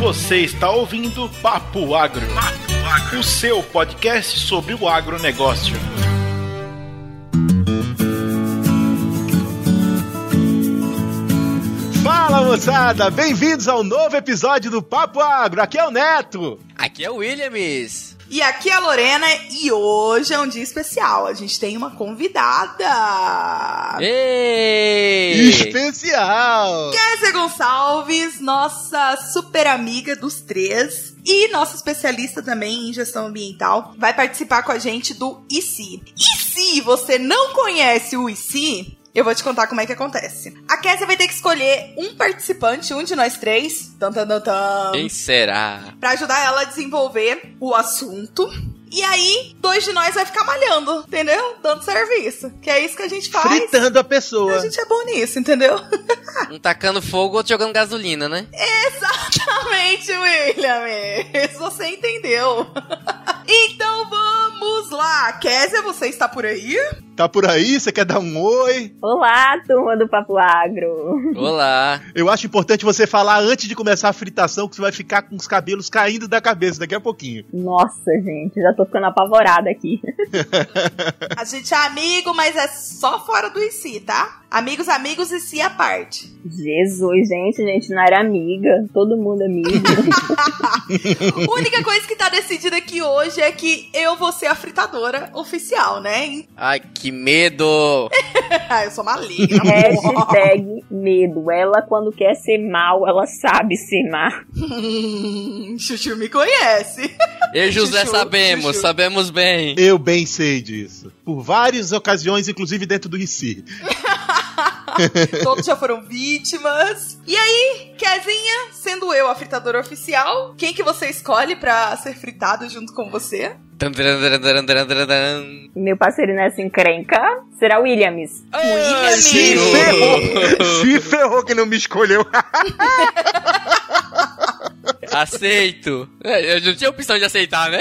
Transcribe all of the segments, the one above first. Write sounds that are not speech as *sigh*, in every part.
Você está ouvindo Papo Agro, Papo Agro. o seu podcast sobre o agronegócio. Fala moçada, bem-vindos ao novo episódio do Papo Agro. Aqui é o Neto. Aqui é o Williams. E aqui é a Lorena e hoje é um dia especial. A gente tem uma convidada. Ei! Especial. Kézia Gonçalves, nossa super amiga dos três e nossa especialista também em gestão ambiental, vai participar com a gente do ICI. E se você não conhece o ICI, eu vou te contar como é que acontece. A Kézia vai ter que escolher um participante, um de nós três, tan, tan, tan, tan, Quem será? pra ajudar ela a desenvolver o assunto. E aí, dois de nós vai ficar malhando, entendeu? Dando serviço. Que é isso que a gente faz. Fritando a A pessoa. gente é bom nisso, entendeu? Um tacando fogo, outro jogando gasolina, né? Exatamente, William. Você entendeu. *laughs* então vamos lá. Kézia, você está por aí? Tá por aí? Você quer dar um oi? Olá, turma do Papo Agro. Olá. Eu acho importante você falar antes de começar a fritação que você vai ficar com os cabelos caindo da cabeça daqui a pouquinho. Nossa, gente, já tô ficando apavorada aqui. *laughs* A gente é amigo, mas é só fora do IC, tá? Amigos, amigos e si à parte. Jesus, gente, gente, não era amiga. Todo mundo amigo. A *laughs* única coisa que tá decidida aqui hoje é que eu vou ser a fritadora oficial, né? Ai, que medo. *laughs* Eu sou maligna. Hashtag medo. Ela, quando quer ser mal, ela sabe ser má. *laughs* Chuchu me conhece. Eu e José Chuchu, sabemos, chuchu. sabemos bem. Eu bem sei disso. Por várias ocasiões, inclusive dentro do IC. *laughs* Todos já foram vítimas. E aí, Kezinha, sendo eu a fritadora oficial, quem que você escolhe pra ser fritado junto com você? Meu parceiro nessa encrenca será Williams. Ai, Se senhor. ferrou! *laughs* Se ferrou que não me escolheu. *laughs* Aceito. É, Eu não tinha opção de aceitar, né?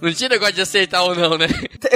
Não tinha negócio de aceitar ou não, né?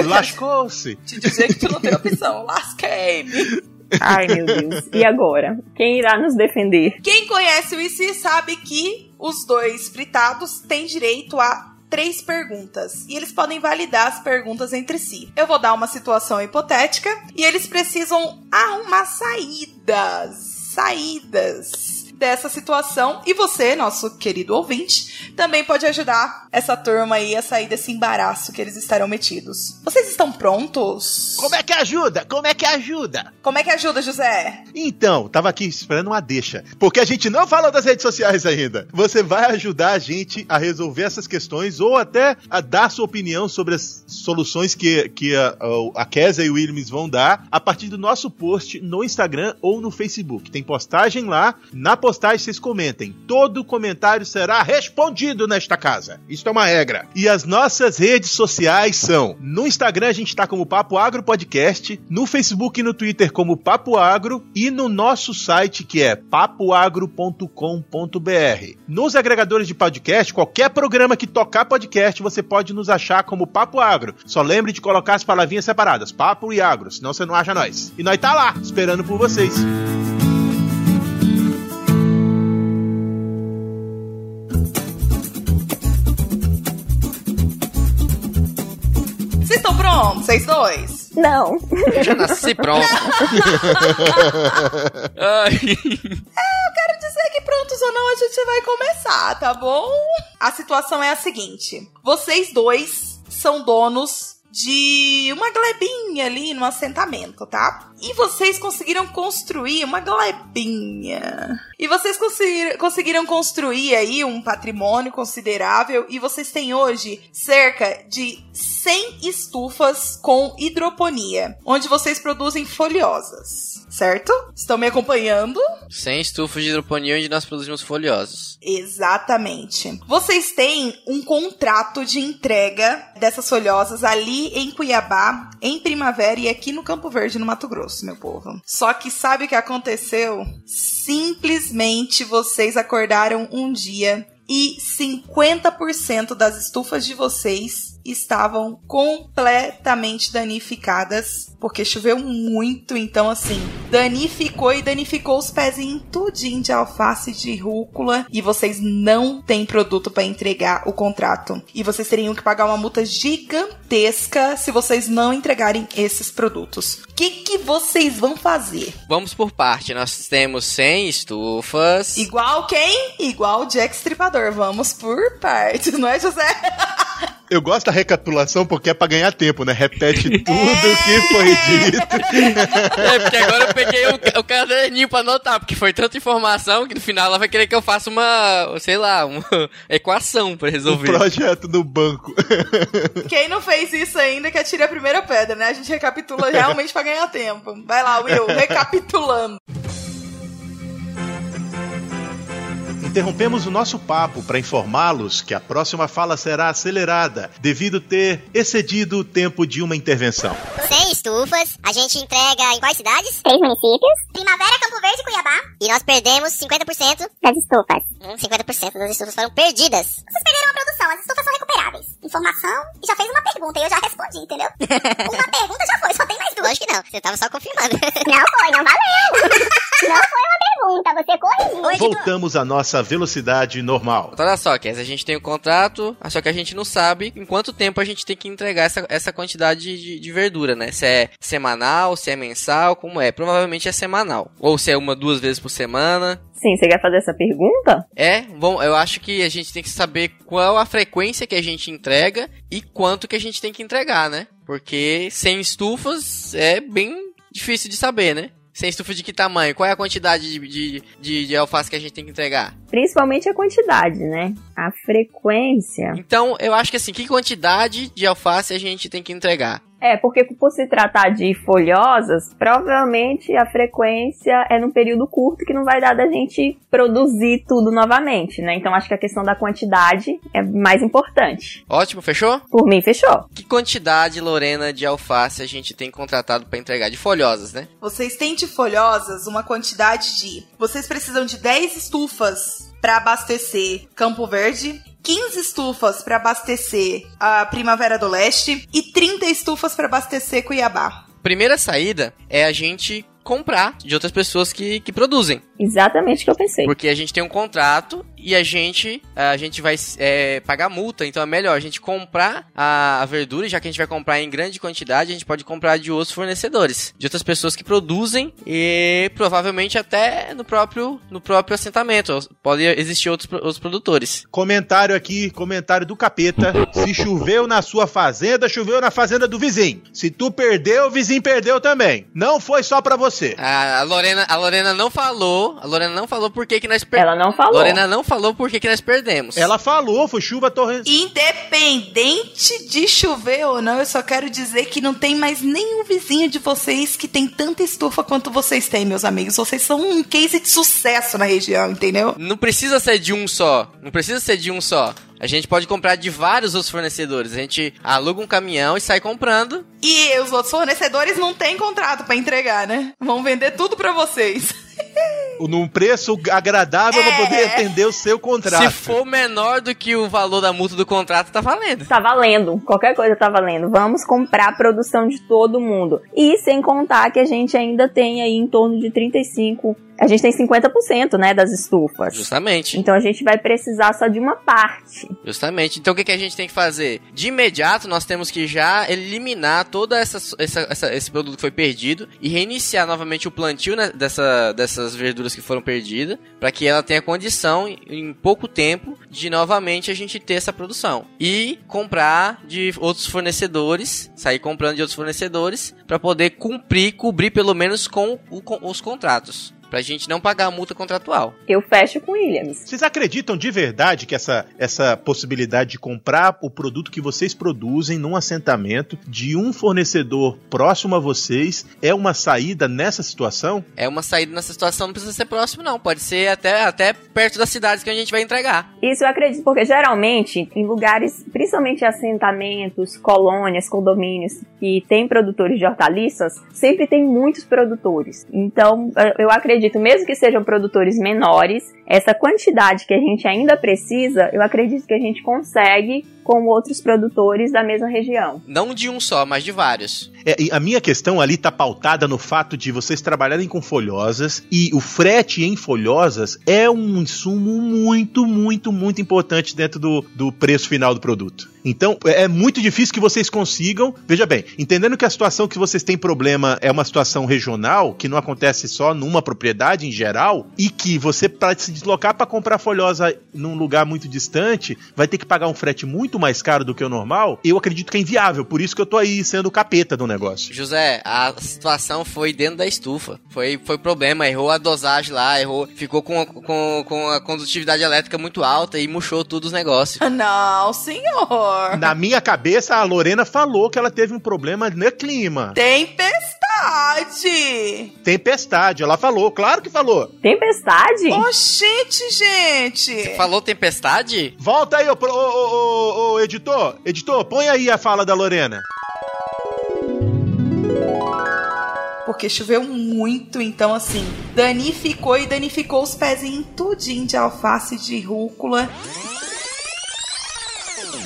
Lascou-se. Te dizer que tu não tem opção. Lasquei-me. Ai, meu Deus. E agora? Quem irá nos defender? Quem conhece o IC sabe que os dois fritados têm direito a três perguntas e eles podem validar as perguntas entre si. Eu vou dar uma situação hipotética e eles precisam arrumar saídas. Saídas dessa situação e você, nosso querido ouvinte, também pode ajudar essa turma aí a sair desse embaraço que eles estarão metidos. Vocês estão prontos? Como é que ajuda? Como é que ajuda? Como é que ajuda, José? Então, tava aqui esperando uma deixa. Porque a gente não falou das redes sociais ainda. Você vai ajudar a gente a resolver essas questões ou até a dar sua opinião sobre as soluções que, que a, a Kézia e o Williams vão dar a partir do nosso post no Instagram ou no Facebook. Tem postagem lá. Na postagem vocês comentem. Todo comentário será respondido nesta casa. Isso é uma regra. E as nossas redes sociais são: no Instagram a gente tá como Papo Agro Podcast, no Facebook e no Twitter como Papo Agro e no nosso site que é papoagro.com.br. Nos agregadores de podcast, qualquer programa que tocar podcast, você pode nos achar como Papo Agro. Só lembre de colocar as palavrinhas separadas, Papo e Agro, senão você não acha nós. E nós tá lá, esperando por vocês. Prontos? Vocês dois? Não. Eu já nasci pronto. *laughs* Ai. quero dizer que prontos ou não, a gente vai começar, tá bom? A situação é a seguinte: vocês dois são donos de uma glebinha ali no assentamento, tá? E vocês conseguiram construir uma glebinha. E vocês conseguir- conseguiram construir aí um patrimônio considerável e vocês têm hoje cerca de 100 estufas com hidroponia, onde vocês produzem folhosas, certo? Estão me acompanhando? Sem estufas de hidroponia onde nós produzimos folhosos. Exatamente. Vocês têm um contrato de entrega dessas folhosas ali em Cuiabá, em primavera e aqui no Campo Verde, no Mato Grosso, meu povo. Só que sabe o que aconteceu? Simplesmente vocês acordaram um dia e 50% das estufas de vocês estavam completamente danificadas, porque choveu muito, então assim, danificou e danificou os pezinhos tudinho de alface de rúcula e vocês não têm produto para entregar o contrato. E vocês teriam que pagar uma multa gigantesca se vocês não entregarem esses produtos. O que, que vocês vão fazer? Vamos por parte. Nós temos 100 estufas. Igual quem? Igual o Jack Stripador. Vamos por partes, não é, José? *laughs* Eu gosto da recapitulação porque é pra ganhar tempo, né? Repete *laughs* tudo que foi dito. É, porque agora eu peguei o, o caderninho pra anotar, porque foi tanta informação que no final ela vai querer que eu faça uma, sei lá, uma *laughs* equação pra Um resolver. projeto no banco. *laughs* Quem não fez isso ainda que atire a primeira pedra, né? A gente recapitula realmente pra ganhar tempo. Vai lá, Will, recapitulando. Interrompemos o nosso papo para informá-los que a próxima fala será acelerada, devido ter excedido o tempo de uma intervenção. 100 estufas. A gente entrega em quais cidades? Três municípios Primavera, Campo Verde e Cuiabá. E nós perdemos 50%. das estufas. Hum, 50% das estufas foram perdidas. Vocês perderam a produção, as estufas são recuperáveis. Informação e já fez uma pergunta e eu já respondi, entendeu? *laughs* uma pergunta já foi, só tem mais duas. Lógico que não, você tava só confirmando. Não foi, não valeu. *laughs* não foi uma pergunta, você corrigiu. Voltamos à nossa velocidade normal. Então, olha só, Kes, a gente tem o contrato, só que a gente não sabe em quanto tempo a gente tem que entregar essa, essa quantidade de, de verdura, né? Se é semanal, se é mensal, como é. Provavelmente é semanal. Ou se é uma, duas vezes por semana. Sim, você quer fazer essa pergunta? É, bom, eu acho que a gente tem que saber qual a frequência que a gente entrega e quanto que a gente tem que entregar, né? Porque sem estufas é bem difícil de saber, né? Sem estufa de que tamanho? Qual é a quantidade de, de, de, de alface que a gente tem que entregar? Principalmente a quantidade, né? A frequência. Então, eu acho que assim, que quantidade de alface a gente tem que entregar? É, porque por se tratar de folhosas, provavelmente a frequência é num período curto que não vai dar da gente produzir tudo novamente, né? Então acho que a questão da quantidade é mais importante. Ótimo, fechou? Por mim, fechou. Que quantidade, Lorena, de alface a gente tem contratado para entregar? De folhosas, né? Vocês têm de folhosas uma quantidade de. Vocês precisam de 10 estufas para abastecer Campo Verde. 15 estufas para abastecer a Primavera do Leste e 30 estufas para abastecer Cuiabá. Primeira saída é a gente comprar de outras pessoas que, que produzem. Exatamente o que eu pensei. Porque a gente tem um contrato e a gente, a gente vai é, pagar multa. Então é melhor a gente comprar a, a verdura, já que a gente vai comprar em grande quantidade, a gente pode comprar de outros fornecedores, de outras pessoas que produzem e provavelmente até no próprio, no próprio assentamento. Pode existir outros, outros produtores. Comentário aqui, comentário do capeta. Se choveu na sua fazenda, choveu na fazenda do vizinho. Se tu perdeu, o vizinho perdeu também. Não foi só pra você. A, a Lorena, a Lorena não falou, a Lorena não falou por que que nós perdemos. Ela não falou. Lorena não falou por que nós perdemos. Ela falou, foi chuva torrencial. Independente de chover ou não, eu só quero dizer que não tem mais nenhum vizinho de vocês que tem tanta estufa quanto vocês têm, meus amigos. Vocês são um case de sucesso na região, entendeu? Não precisa ser de um só. Não precisa ser de um só. A gente pode comprar de vários outros fornecedores. A gente aluga um caminhão e sai comprando. E os outros fornecedores não têm contrato pra entregar, né? Vão vender tudo pra vocês. Num preço agradável pra É. poder atender o seu contrato. Se for menor do que o valor da multa do contrato, tá valendo. Tá valendo. Qualquer coisa tá valendo. Vamos comprar a produção de todo mundo. E sem contar que a gente ainda tem aí em torno de 35. A gente tem 50%, né, das estufas. Justamente. Então a gente vai precisar só de uma parte. Justamente. Então o que, que a gente tem que fazer? De imediato, nós temos que já eliminar toda essa, essa- essa- esse produto que foi perdido e reiniciar novamente o plantio né, dessa, dessas verduras que foram perdidas, para que ela tenha condição, em, em pouco tempo, de novamente a gente ter essa produção. E comprar de outros fornecedores, sair comprando de outros fornecedores, para poder cumprir, cobrir pelo menos com, o- com os contratos. Pra gente não pagar a multa contratual. Eu fecho com Williams. Vocês acreditam de verdade que essa, essa possibilidade de comprar o produto que vocês produzem num assentamento de um fornecedor próximo a vocês é uma saída nessa situação? É uma saída nessa situação, não precisa ser próximo, não. Pode ser até, até perto das cidades que a gente vai entregar. Isso eu acredito, porque geralmente, em lugares, principalmente assentamentos, colônias, condomínios, que tem produtores de hortaliças, sempre tem muitos produtores. Então, eu- eu acredito, mesmo que sejam produtores menores, essa quantidade que a gente ainda precisa, eu acredito que a gente consegue com outros produtores da mesma região. Não de um só, mas de vários. É, a minha questão ali tá pautada no fato de vocês trabalharem com folhosas e o frete em folhosas é um insumo muito, muito, muito importante dentro do, do preço final do produto. Então, é muito difícil que vocês consigam. Veja bem, entendendo que a situação que vocês têm problema é uma situação regional, que não acontece só numa propriedade em geral, e que você, para se deslocar para comprar folhosa num lugar muito distante, vai ter que pagar um frete muito mais caro do que o normal, eu acredito que é inviável. Por isso que eu tô aí sendo o capeta do negócio. José, a situação foi dentro da estufa. Foi, foi problema, errou a dosagem lá, errou, ficou com, com, com a condutividade elétrica muito alta e murchou tudo os negócios. *laughs* Não, senhor. Na minha cabeça, a Lorena falou que ela teve um problema no clima. Tempestade! Tempestade, ela falou, claro que falou. Tempestade? Oxente, gente! Falou tempestade? Volta aí, ô, ô, ô, ô, ô, editor. Editor, põe aí a fala da Lorena. Porque choveu muito, então assim, danificou e danificou os pezinhos tudinho de alface e de rúcula.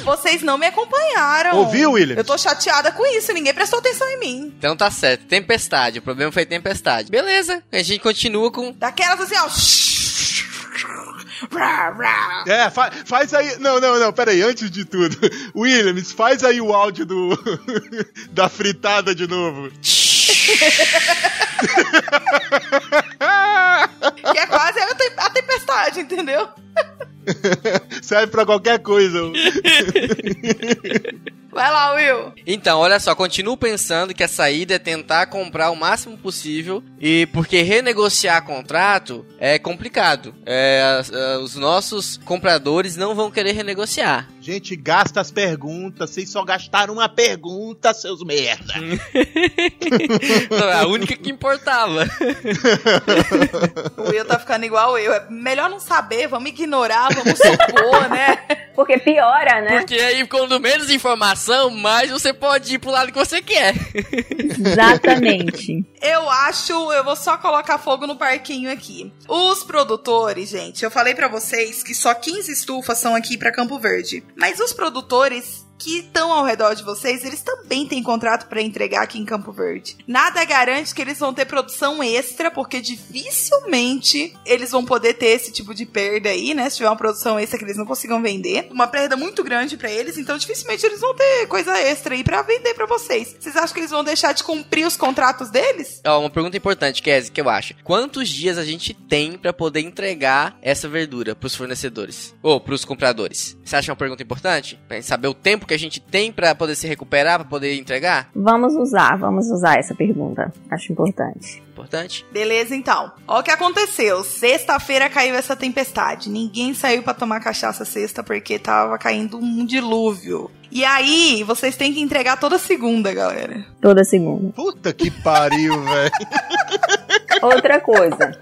Vocês não me acompanharam. Ouviu, William? Eu tô chateada com isso, ninguém prestou atenção em mim. Então tá certo, tempestade. O problema foi tempestade. Beleza, a gente continua com. Daquelas assim, ó. É, fa- faz aí. Não, não, não, peraí, antes de tudo. *laughs* Williams, faz aí o áudio do. *laughs* da fritada de novo. *laughs* Que é quase a tempestade, entendeu? *laughs* Serve pra qualquer coisa. *laughs* Vai lá, Will. Então, olha só, continuo pensando que a saída é tentar comprar o máximo possível e porque renegociar contrato é complicado. É, ah, os nossos compradores não vão querer renegociar. Gente, gasta as perguntas. Vocês só gastaram uma pergunta, seus merda. *laughs* Não, é a única que importava. *laughs* O Will tá ficando igual eu. É melhor não saber, vamos ignorar, vamos supor, né? *laughs* Porque piora, né? Porque aí, quando menos informação, mais você pode ir pro lado que você quer. Exatamente. *laughs* Eu acho, eu vou só colocar fogo no parquinho aqui. Os produtores, gente, eu falei pra vocês que só 15 estufas são aqui pra Campo Verde. Mas os produtores que estão ao redor de vocês, eles também têm contrato pra entregar aqui em Campo Verde. Nada garante que eles vão ter produção extra, porque dificilmente eles vão poder ter esse tipo de perda aí, né? Se tiver uma produção extra que eles não consigam vender, uma perda muito grande pra eles, então dificilmente eles vão ter coisa extra aí pra vender pra vocês. Vocês acham que eles vão deixar de cumprir os contratos deles? Ó, uma pergunta importante, Kézia, que eu acho. Quantos dias a gente tem pra poder entregar essa verdura pros fornecedores? Ou pros compradores? Você acha uma pergunta importante? Pra saber o tempo que a gente tem pra poder se recuperar, pra poder entregar? Vamos usar, vamos usar essa pergunta. Acho importante. Importante? Beleza, então. Ó o que aconteceu. Sexta-feira caiu essa tempestade. Ninguém saiu pra tomar cachaça sexta porque tava caindo um dilúvio. E aí, vocês têm que entregar toda segunda, galera. Toda segunda. Puta que pariu, *laughs* velho. Outra coisa.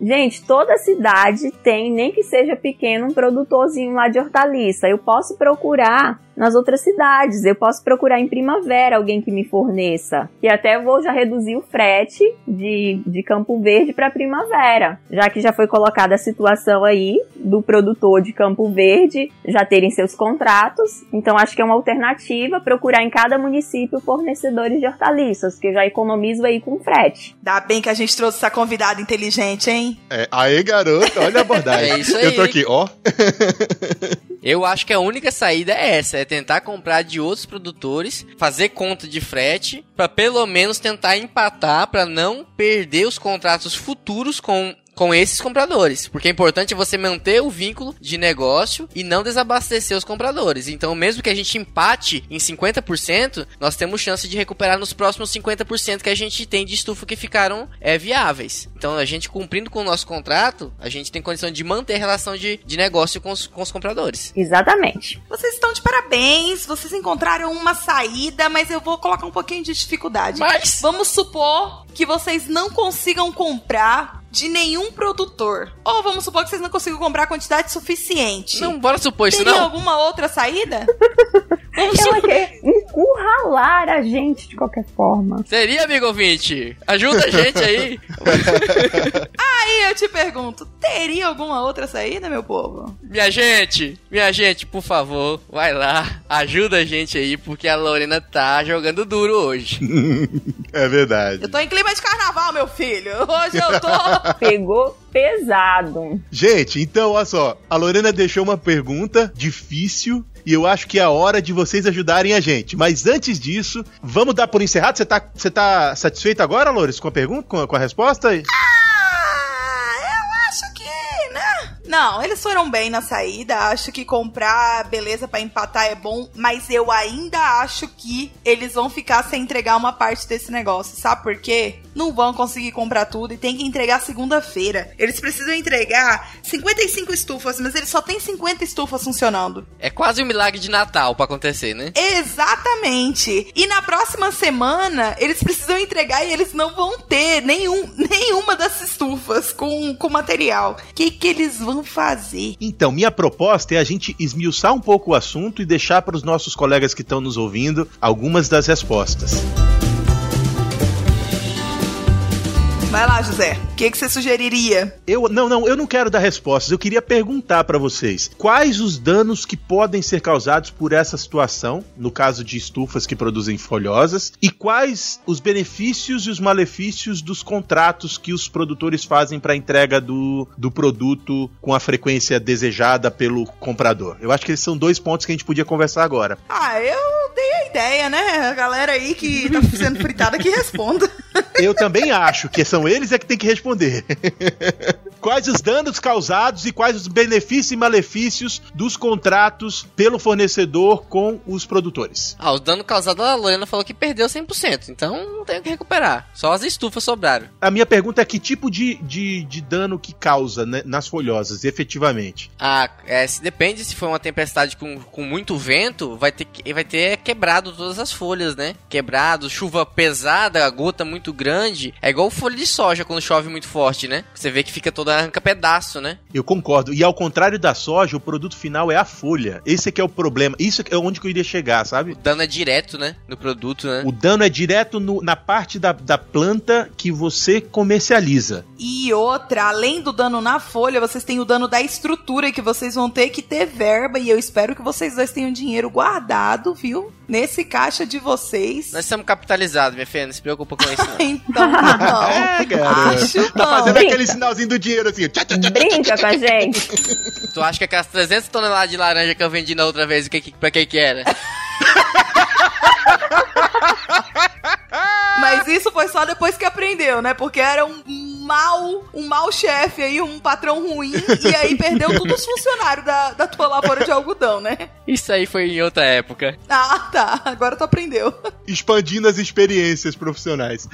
Gente, toda cidade tem, nem que seja pequeno, um produtorzinho lá de hortaliça. Eu posso procurar nas outras cidades. Eu posso procurar em primavera alguém que me forneça. E até vou já reduzir o frete de, de Campo Verde para primavera. Já que já foi colocada a situação aí do produtor de Campo Verde já terem seus contratos. Então acho que é uma alternativa procurar em cada município fornecedores de hortaliças, que eu já economizo aí com frete. Dá bem que a gente trouxe essa convidada inteligente, hein? É, aê, garoto, olha a abordagem. *laughs* É isso aí. Eu tô aqui, ó. *laughs* Eu acho que a única saída é essa, é tentar comprar de outros produtores, fazer conta de frete, pra pelo menos tentar empatar, pra não perder os contratos futuros com com esses compradores, porque é importante você manter o vínculo de negócio e não desabastecer os compradores. Então, mesmo que a gente empate em 50%, nós temos chance de recuperar nos próximos 50% que a gente tem de estufa que ficaram é, viáveis. Então, a gente cumprindo com o nosso contrato, a gente tem condição de manter a relação de, de negócio com os, com os compradores. Exatamente. Vocês estão de parabéns, vocês encontraram uma saída, mas eu vou colocar um pouquinho de dificuldade. Mas- Vamos supor que vocês não consigam comprar de nenhum produtor. Ou vamos supor que vocês não consigam comprar quantidade suficiente. Não, bora supor isso Teria não. alguma outra saída? *laughs* Ela quer encurralar a gente de qualquer forma. Seria, amigo ouvinte? Ajuda a gente aí. *laughs* Aí eu te pergunto, teria alguma outra saída, meu povo? Minha gente, minha gente, por favor, vai lá, ajuda a gente aí, porque a Lorena tá jogando duro hoje. *laughs* É verdade. Eu tô em clima de carnaval, meu filho. Hoje eu tô. *laughs* Pegou pesado. Gente, então, olha só. A Lorena deixou uma pergunta difícil. E eu acho que é a hora de vocês ajudarem a gente. Mas antes disso, vamos dar por encerrado. Você tá, tá satisfeito agora, Loures, com a pergunta, com a, com a resposta? Ah, Não, eles foram bem na saída. Acho que comprar, beleza, pra empatar é bom. Mas eu ainda acho que eles vão ficar sem entregar uma parte desse negócio. Sabe por quê? Não vão conseguir comprar tudo e tem que entregar segunda-feira. Eles precisam entregar 55 estufas, mas eles só têm 50 estufas funcionando. É quase um milagre de Natal pra acontecer, né? Exatamente. E na próxima semana, eles precisam entregar e eles não vão ter nenhum, *laughs* nenhuma dessas estufas com, com material. O que, que eles vão fazer? Então, minha proposta é a gente esmiuçar um pouco o assunto e deixar para os nossos colegas que estão nos ouvindo algumas das respostas. Vai lá, José. O que, que você sugeriria? Eu não, não, eu não quero dar respostas. Eu queria perguntar para vocês quais os danos que podem ser causados por essa situação, no caso de estufas que produzem folhosas, e quais os benefícios e os malefícios dos contratos que os produtores fazem para a entrega do, do produto com a frequência desejada pelo comprador. Eu acho que esses são dois pontos que a gente podia conversar agora. Ah, eu dei a ideia, né? A galera aí que tá sendo fritada que responda. *laughs* Eu também acho que são eles é que tem que responder. *laughs* quais os danos causados e quais os benefícios e malefícios dos contratos pelo fornecedor com os produtores? Ah, o dano causado a Lorena falou que perdeu 100%, então não tem o que recuperar. Só as estufas sobraram. A minha pergunta é que tipo de, de, de dano que causa né, nas folhosas, efetivamente? Ah, é, se depende se for uma tempestade com, com muito vento, vai ter, vai ter quebrado todas as folhas, né? Quebrado, chuva pesada, gota muito grande. É igual folha de soja quando chove muito forte, né? Você vê que fica toda arranca pedaço, né? Eu concordo. E ao contrário da soja, o produto final é a folha. Esse é que é o problema. Isso é onde que eu iria chegar, sabe? O dano é direto, né? No produto, né? O dano é direto no- na parte da, da planta que você comercializa. E outra, além do dano na folha, vocês têm o dano da estrutura que vocês vão ter que ter verba. E eu espero que vocês dois tenham dinheiro guardado, viu? Nesse caixa de vocês. Nós somos capitalizados, minha filha, não se preocupa com isso, *laughs* Então, não. É, cara. Acho Tá fazendo Brinca. aquele sinalzinho do dinheiro assim. Tchá, tchá, tchá. Brinca com a gente. tu acha que aquelas 300 toneladas de laranja que eu vendi na outra vez, que, que, pra que que era? Mas isso foi só depois que aprendeu, né? Porque era um mal, um mau chefe aí, um patrão ruim, e aí perdeu todos os funcionários da, da tua lavoura de algodão, né? Isso aí foi em outra época. Ah, tá. Agora tu aprendeu. Expandindo as experiências profissionais.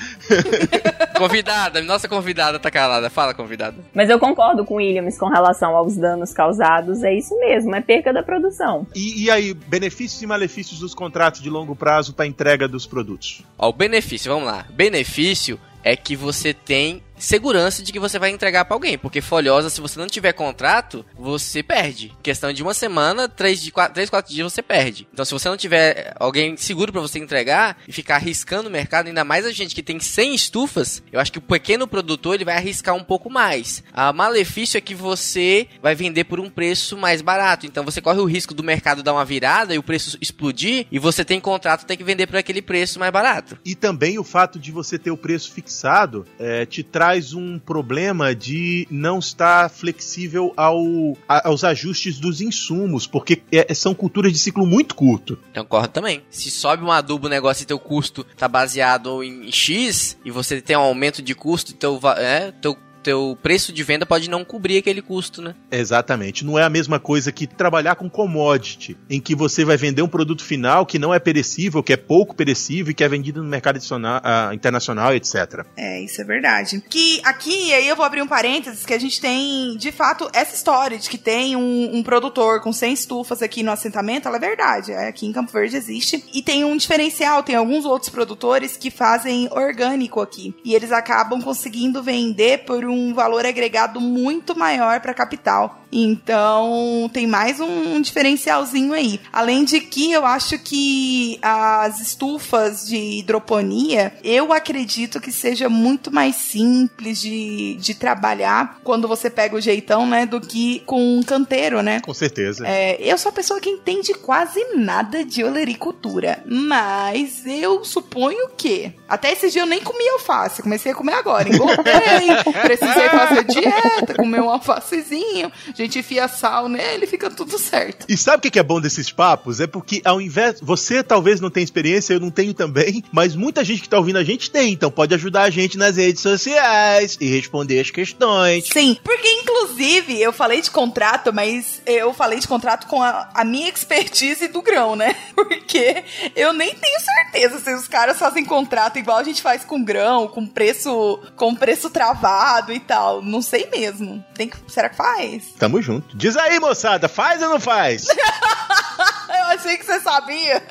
*laughs* Convidada, nossa convidada tá calada. Fala, convidada. Mas eu concordo com o Williams com relação aos danos causados. É isso mesmo, é perca da produção. E, e aí, benefícios e malefícios dos contratos de longo prazo para entrega dos produtos? Ó, o benefício, vamos lá. Benefício é que você tem segurança de que você vai entregar pra alguém, porque folhosa, se você não tiver contrato, você perde. Em questão de uma semana, três, de quatro, três, quatro dias você perde. Então, se você não tiver alguém seguro pra você entregar e ficar arriscando o mercado, ainda mais a gente que tem 100 estufas, eu acho que o pequeno produtor ele vai arriscar um pouco mais. A malefício é que você vai vender por um preço mais barato. Então, você corre o risco do mercado dar uma virada e o preço explodir e você tem contrato tem que vender por aquele preço mais barato. E também o fato de você ter o preço fixado é, te traz um problema de não estar flexível ao, a- aos ajustes dos insumos, porque é, são culturas de ciclo muito curto. Concordo também. Se sobe um adubo, o negócio e teu custo tá baseado em X e você tem um aumento de custo, teu, va- é, teu, teu preço de venda pode não cobrir aquele custo, né? Exatamente. Não é a mesma coisa que trabalhar com commodity, em que você vai vender um produto final que não é perecível, que é pouco perecível e que é vendido no mercado adicional- ah, internacional, etc. É, isso é verdade. Que aqui, aí eu vou abrir um parênteses, que a gente tem, de fato, essa história de que tem um, um produtor com 100 estufas aqui no assentamento, ela é verdade. É, aqui em Campo Verde existe. E tem um diferencial, tem alguns outros produtores que fazem orgânico aqui. E eles acabam conseguindo vender por um valor agregado muito maior para a capital. Então tem mais um, um diferencialzinho aí. Além de que eu acho que as estufas de hidroponia, eu acredito que seja muito mais simples de, de trabalhar quando você pega o jeitão, né? Do que com um canteiro, né? Com certeza. É, eu sou a pessoa que entende quase nada de olericultura, mas eu suponho que até esse dia eu nem comi alface, comecei a comer agora, engordei, *laughs* precisei fazer dieta, comer um alfacezinho, a gente enfia sal nele, fica tudo certo. E sabe o que é bom desses papos? É porque ao invés. Você talvez não tenha experiência, eu não tenho também, mas muita gente que tá ouvindo a gente tem, então pode ajudar a gente nas redes sociais e responder as questões. Sim, porque inclusive eu falei de contrato, mas eu falei de contrato com a, a minha expertise do grão, né? *laughs* Porque eu nem tenho certeza se os caras fazem contrato igual a gente faz com grão, com preço, com preço travado e tal. Não sei mesmo. Tem que, será que faz? Tamo junto. Diz aí, moçada, faz ou não faz? *laughs* eu achei que você sabia.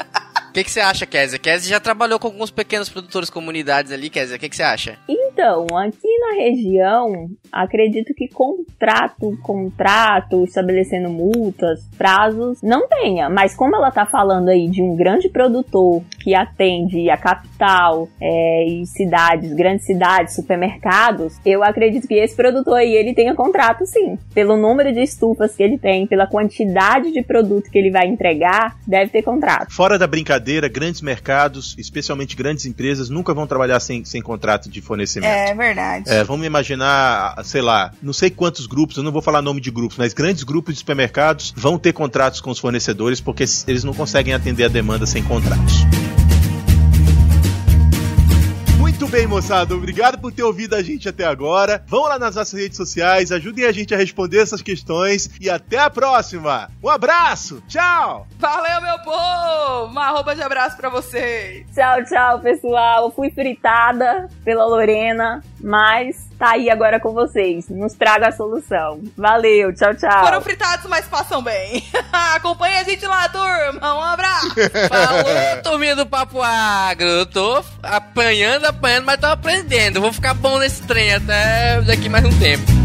O que, que você acha, Kézia? Kézia já trabalhou com alguns pequenos produtores comunidades ali, Kézia. O que, que você acha? Então, aqui na região, acredito que contrato, contrato, estabelecendo multas, prazos, não tenha. Mas como ela tá falando aí de um grande produtor que atende a capital é, e cidades, grandes cidades, supermercados, eu acredito que esse produtor aí, ele tenha contrato sim. Pelo número de estufas que ele tem, pela quantidade de produto que ele vai entregar, deve ter contrato. Fora da brincadeira, grandes mercados, especialmente grandes empresas, nunca vão trabalhar sem, sem contrato de fornecimento. É verdade. É, vamos imaginar, sei lá, não sei quantos grupos, eu não vou falar nome de grupos, mas grandes grupos de supermercados vão ter contratos com os fornecedores porque eles não conseguem atender a demanda sem contratos. Muito bem, moçada. Obrigado por ter ouvido a gente até agora. Vão lá nas nossas redes sociais, ajudem a gente a responder essas questões e até a próxima. Um abraço. Tchau. Valeu, meu povo! Uma arroba de abraço pra vocês. Tchau, tchau, pessoal. Fui fritada pela Lorena, mas tá aí agora com vocês. Nos traga a solução. Valeu, tchau, tchau. Foram fritados, mas passam bem. *laughs* Acompanha a gente lá, turma. Um abraço. Falou, *laughs* turminha do Papo Agro. Eu tô apanhando, apanhando, mas tô aprendendo. Vou ficar bom nesse trem até daqui mais um tempo.